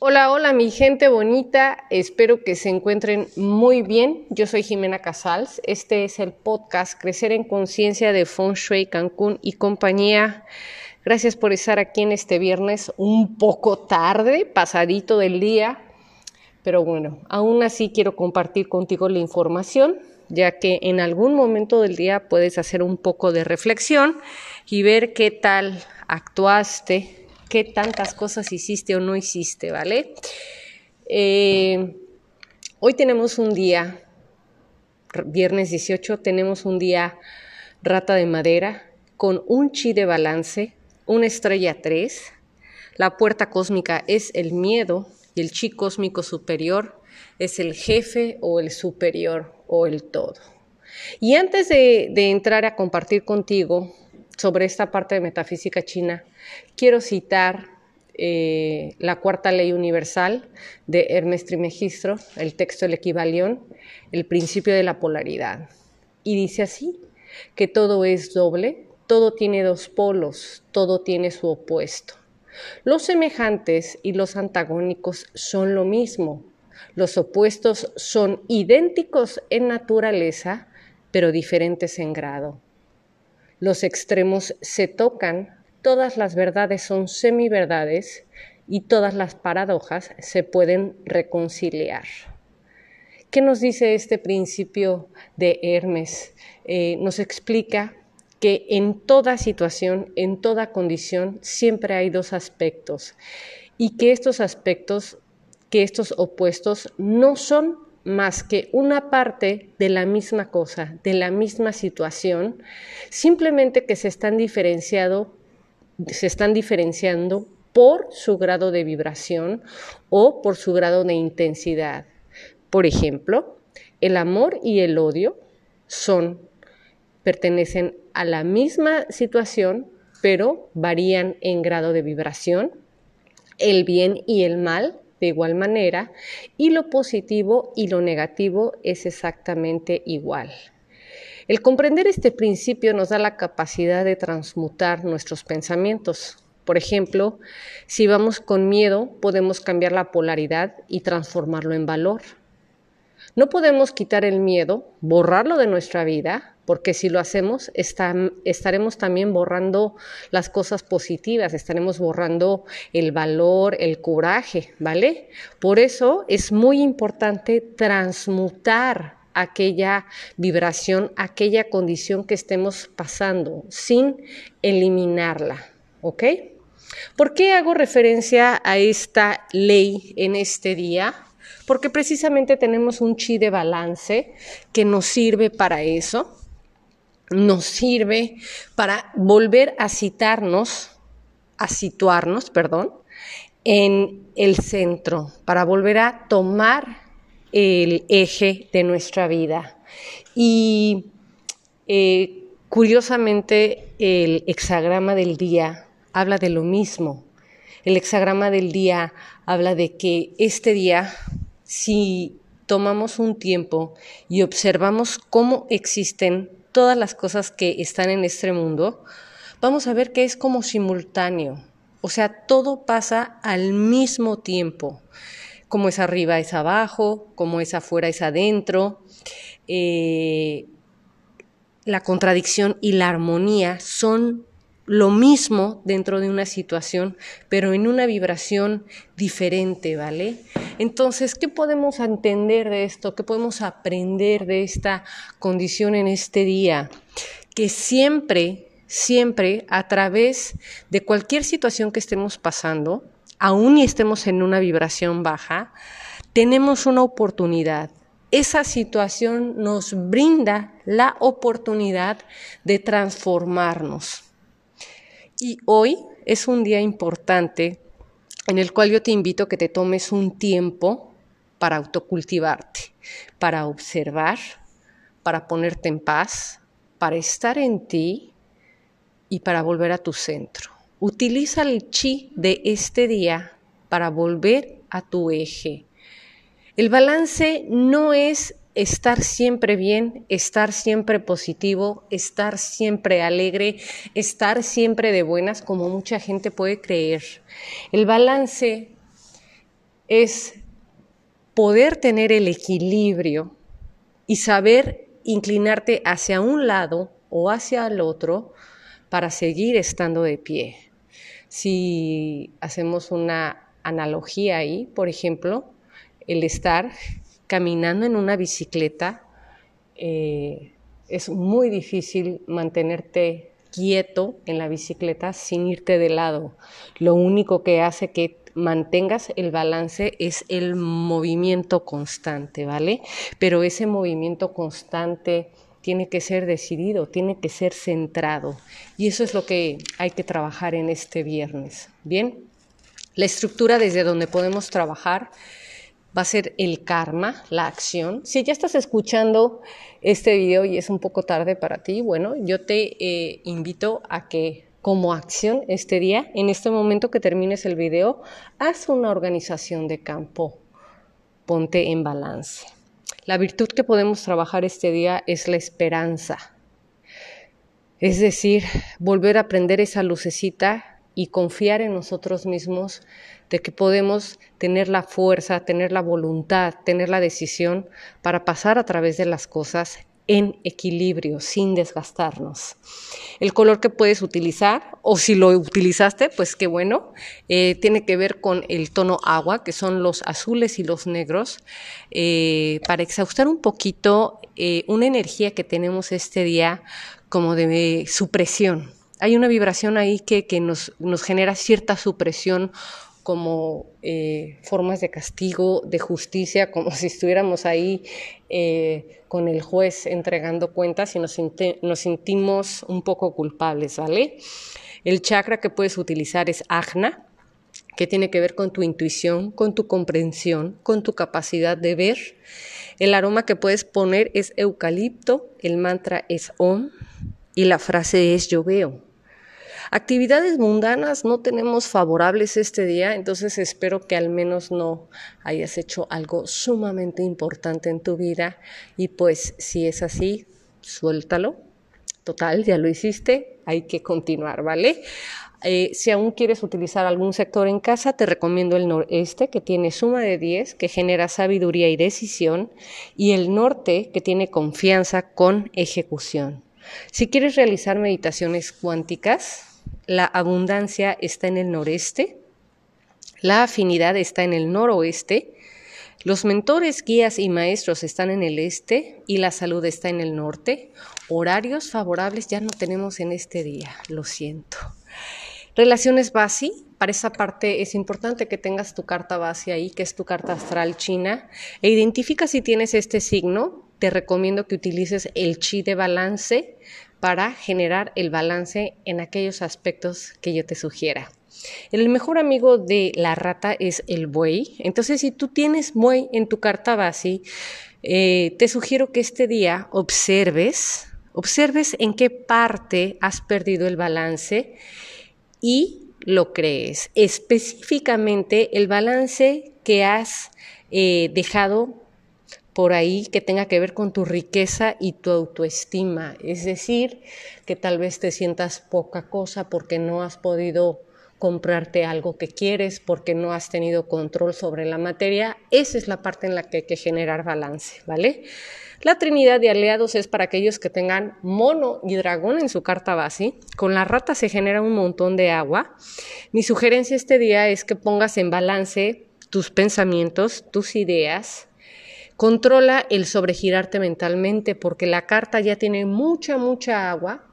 Hola, hola mi gente bonita, espero que se encuentren muy bien. Yo soy Jimena Casals, este es el podcast Crecer en Conciencia de Feng Shui Cancún y compañía. Gracias por estar aquí en este viernes un poco tarde, pasadito del día, pero bueno, aún así quiero compartir contigo la información, ya que en algún momento del día puedes hacer un poco de reflexión y ver qué tal actuaste, qué tantas cosas hiciste o no hiciste, ¿vale? Eh, hoy tenemos un día, viernes 18, tenemos un día rata de madera con un chi de balance, una estrella 3, la puerta cósmica es el miedo y el chi cósmico superior es el jefe o el superior o el todo. Y antes de, de entrar a compartir contigo sobre esta parte de metafísica china, quiero citar eh, la cuarta ley universal de Hermes Trimegistro, el texto del equivalión, el principio de la polaridad. Y dice así, que todo es doble, todo tiene dos polos, todo tiene su opuesto. Los semejantes y los antagónicos son lo mismo. Los opuestos son idénticos en naturaleza, pero diferentes en grado. Los extremos se tocan, todas las verdades son semiverdades y todas las paradojas se pueden reconciliar. ¿Qué nos dice este principio de Hermes? Eh, nos explica que en toda situación, en toda condición, siempre hay dos aspectos y que estos aspectos, que estos opuestos no son más que una parte de la misma cosa, de la misma situación, simplemente que se están diferenciando, se están diferenciando por su grado de vibración o por su grado de intensidad. Por ejemplo, el amor y el odio son pertenecen a la misma situación, pero varían en grado de vibración. El bien y el mal de igual manera y lo positivo y lo negativo es exactamente igual. El comprender este principio nos da la capacidad de transmutar nuestros pensamientos. Por ejemplo, si vamos con miedo, podemos cambiar la polaridad y transformarlo en valor. No podemos quitar el miedo, borrarlo de nuestra vida, porque si lo hacemos estaremos también borrando las cosas positivas, estaremos borrando el valor, el coraje, ¿vale? Por eso es muy importante transmutar aquella vibración, aquella condición que estemos pasando, sin eliminarla, ¿ok? ¿Por qué hago referencia a esta ley en este día? Porque precisamente tenemos un chi de balance que nos sirve para eso nos sirve para volver a citarnos, a situarnos, perdón, en el centro, para volver a tomar el eje de nuestra vida. Y eh, curiosamente el hexagrama del día habla de lo mismo. El hexagrama del día habla de que este día, si tomamos un tiempo y observamos cómo existen todas las cosas que están en este mundo, vamos a ver que es como simultáneo. O sea, todo pasa al mismo tiempo. Como es arriba es abajo, como es afuera es adentro. Eh, la contradicción y la armonía son lo mismo dentro de una situación, pero en una vibración diferente, ¿vale? Entonces, ¿qué podemos entender de esto? ¿Qué podemos aprender de esta condición en este día? Que siempre, siempre a través de cualquier situación que estemos pasando, aún y estemos en una vibración baja, tenemos una oportunidad esa situación nos brinda la oportunidad de transformarnos. Y hoy es un día importante en el cual yo te invito a que te tomes un tiempo para autocultivarte, para observar, para ponerte en paz, para estar en ti y para volver a tu centro. Utiliza el chi de este día para volver a tu eje. El balance no es estar siempre bien, estar siempre positivo, estar siempre alegre, estar siempre de buenas, como mucha gente puede creer. El balance es poder tener el equilibrio y saber inclinarte hacia un lado o hacia el otro para seguir estando de pie. Si hacemos una analogía ahí, por ejemplo, el estar caminando en una bicicleta, eh, es muy difícil mantenerte quieto en la bicicleta sin irte de lado. Lo único que hace que mantengas el balance es el movimiento constante, ¿vale? Pero ese movimiento constante tiene que ser decidido, tiene que ser centrado. Y eso es lo que hay que trabajar en este viernes. Bien, la estructura desde donde podemos trabajar va a ser el karma, la acción. Si ya estás escuchando este video y es un poco tarde para ti, bueno, yo te eh, invito a que como acción este día, en este momento que termines el video, haz una organización de campo, ponte en balance. La virtud que podemos trabajar este día es la esperanza. Es decir, volver a prender esa lucecita y confiar en nosotros mismos de que podemos tener la fuerza, tener la voluntad, tener la decisión para pasar a través de las cosas en equilibrio, sin desgastarnos. El color que puedes utilizar, o si lo utilizaste, pues qué bueno, eh, tiene que ver con el tono agua, que son los azules y los negros, eh, para exhaustar un poquito eh, una energía que tenemos este día como de supresión. Hay una vibración ahí que, que nos, nos genera cierta supresión como eh, formas de castigo, de justicia, como si estuviéramos ahí eh, con el juez entregando cuentas y nos, nos, sentimos un poco culpables, ¿vale? El chakra que puedes utilizar es Ajna, que tiene que ver con tu intuición, con tu comprensión, con tu capacidad de ver. El aroma que puedes poner es eucalipto, el mantra es Om y la frase es yo veo. Actividades mundanas no tenemos favorables este día, entonces espero que al menos no hayas hecho algo sumamente importante en tu vida y pues si es así, suéltalo. Total, ya lo hiciste, hay que continuar, ¿vale? Eh, si aún quieres utilizar algún sector en casa, te recomiendo el noreste, que tiene suma de 10, que genera sabiduría y decisión, y el norte, que tiene confianza con ejecución. Si quieres realizar meditaciones cuánticas, la abundancia está en el noreste, la afinidad está en el noroeste, los mentores, guías y maestros están en el este y la salud está en el norte. Horarios favorables ya no tenemos en este día, lo siento. Relaciones base, para esa parte es importante que tengas tu carta base ahí, que es tu carta astral china, e identifica si tienes este signo. Te recomiendo que utilices el chi de balance para generar el balance en aquellos aspectos que yo te sugiera. El mejor amigo de la rata es el buey. Entonces, si tú tienes buey en tu carta base, eh, te sugiero que este día observes, observes en qué parte has perdido el balance y lo crees. Específicamente el balance que has eh, dejado por ahí que tenga que ver con tu riqueza y tu autoestima. Es decir, que tal vez te sientas poca cosa porque no has podido comprarte algo que quieres, porque no has tenido control sobre la materia. Esa es la parte en la que hay que generar balance, ¿vale? La trinidad de aliados es para aquellos que tengan mono y dragón en su carta base. Con la rata se genera un montón de agua. Mi sugerencia este día es que pongas en balance tus pensamientos, tus ideas, Controla el sobregirarte mentalmente porque la carta ya tiene mucha, mucha agua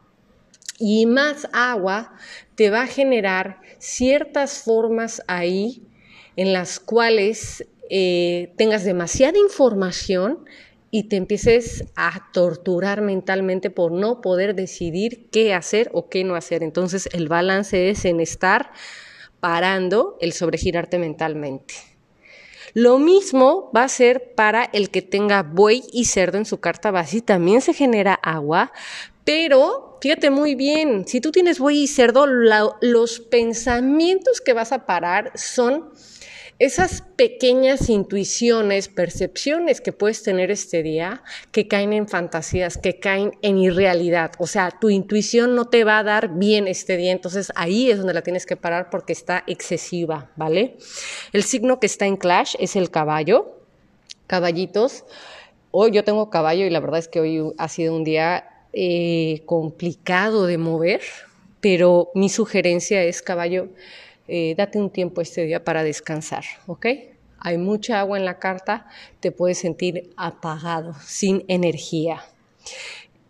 y más agua te va a generar ciertas formas ahí en las cuales eh, tengas demasiada información y te empieces a torturar mentalmente por no poder decidir qué hacer o qué no hacer. Entonces el balance es en estar parando el sobregirarte mentalmente. Lo mismo va a ser para el que tenga buey y cerdo en su carta base. También se genera agua, pero fíjate muy bien, si tú tienes buey y cerdo, los pensamientos que vas a parar son esas pequeñas intuiciones, percepciones que puedes tener este día, que caen en fantasías, que caen en irrealidad. O sea, tu intuición no te va a dar bien este día, entonces ahí es donde la tienes que parar porque está excesiva, ¿vale? El signo que está en clash es el caballo. Caballitos. Hoy yo tengo caballo y la verdad es que hoy ha sido un día eh, complicado de mover, pero mi sugerencia es caballo eh, date un tiempo este día para descansar, ¿ok? Hay mucha agua en la carta, te puedes sentir apagado, sin energía.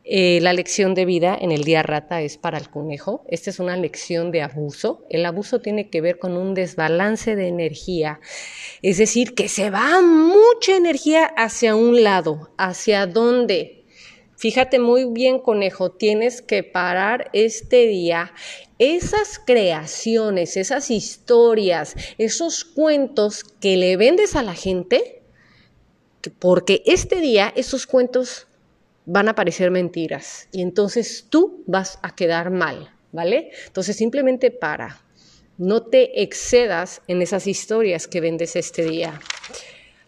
Eh, la lección de vida en el día rata es para el conejo. Esta es una lección de abuso. El abuso tiene que ver con un desbalance de energía. Es decir, que se va mucha energía hacia un lado. ¿Hacia dónde? Fíjate muy bien, conejo, tienes que parar este día esas creaciones, esas historias, esos cuentos que le vendes a la gente, porque este día esos cuentos van a parecer mentiras y entonces tú vas a quedar mal, ¿vale? Entonces simplemente para, no te excedas en esas historias que vendes este día.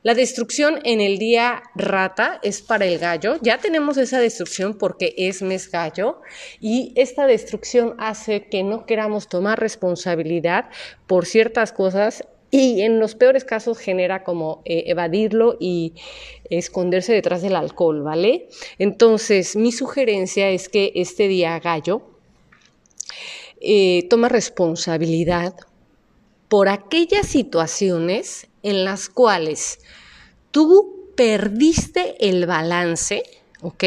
La destrucción en el día rata es para el gallo. Ya tenemos esa destrucción porque es mes gallo y esta destrucción hace que no queramos tomar responsabilidad por ciertas cosas y en los peores casos genera como eh, evadirlo y esconderse detrás del alcohol, ¿vale? Entonces, mi sugerencia es que este día gallo eh, toma responsabilidad por aquellas situaciones en las cuales tú perdiste el balance, ¿ok?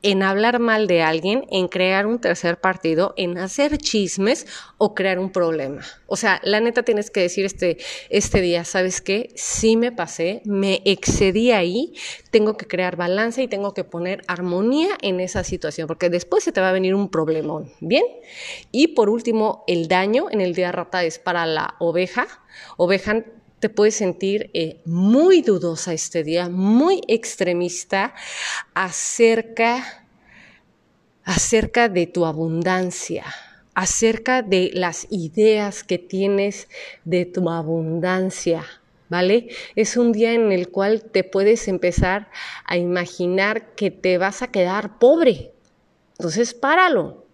En hablar mal de alguien, en crear un tercer partido, en hacer chismes o crear un problema. O sea, la neta tienes que decir este, este día, ¿sabes qué? Sí me pasé, me excedí ahí, tengo que crear balance y tengo que poner armonía en esa situación, porque después se te va a venir un problemón, ¿bien? Y por último, el daño en el día rata es para la oveja. Oveja te puedes sentir eh, muy dudosa este día, muy extremista acerca, acerca de tu abundancia, acerca de las ideas que tienes de tu abundancia. ¿Vale? Es un día en el cual te puedes empezar a imaginar que te vas a quedar pobre. Entonces, páralo.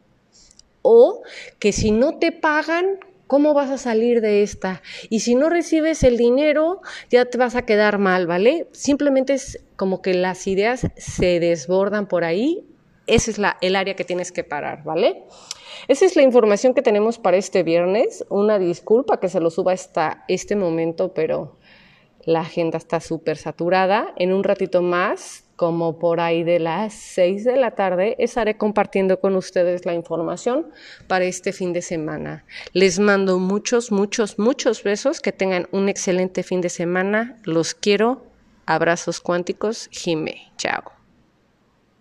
O que si no te pagan, ¿Cómo vas a salir de esta? Y si no recibes el dinero, ya te vas a quedar mal, ¿vale? Simplemente es como que las ideas se desbordan por ahí. Esa es la, el área que tienes que parar, ¿vale? Esa es la información que tenemos para este viernes. Una disculpa que se lo suba hasta este momento, pero la agenda está súper saturada. En un ratito más como por ahí de las 6 de la tarde, estaré compartiendo con ustedes la información para este fin de semana. Les mando muchos, muchos, muchos besos. Que tengan un excelente fin de semana. Los quiero. Abrazos cuánticos. Jime. Chao.